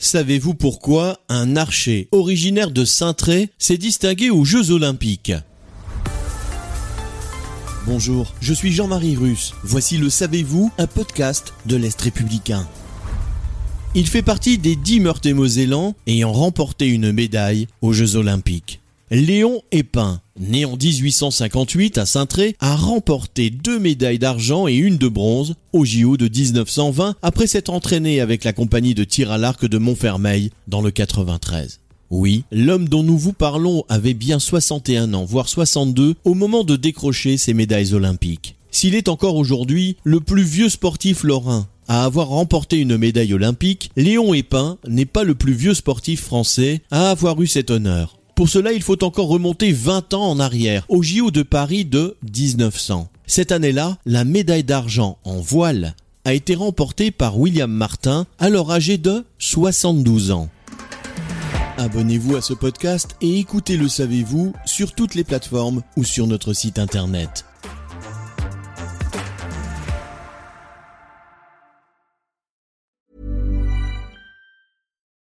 Savez-vous pourquoi un archer originaire de Saint-Tré s'est distingué aux Jeux Olympiques? Bonjour, je suis Jean-Marie Russe. Voici le Savez-vous, un podcast de l'Est républicain. Il fait partie des dix Meurthe-et-Mosellans ayant remporté une médaille aux Jeux Olympiques. Léon Épin, né en 1858 à Saint-Tré, a remporté deux médailles d'argent et une de bronze au JO de 1920 après s'être entraîné avec la compagnie de tir à l'arc de Montfermeil dans le 93. Oui, l'homme dont nous vous parlons avait bien 61 ans, voire 62, au moment de décrocher ses médailles olympiques. S'il est encore aujourd'hui le plus vieux sportif lorrain à avoir remporté une médaille olympique, Léon Épin n'est pas le plus vieux sportif français à avoir eu cet honneur. Pour cela, il faut encore remonter 20 ans en arrière, au JO de Paris de 1900. Cette année-là, la médaille d'argent en voile a été remportée par William Martin, alors âgé de 72 ans. Abonnez-vous à ce podcast et écoutez Le Savez-vous sur toutes les plateformes ou sur notre site internet.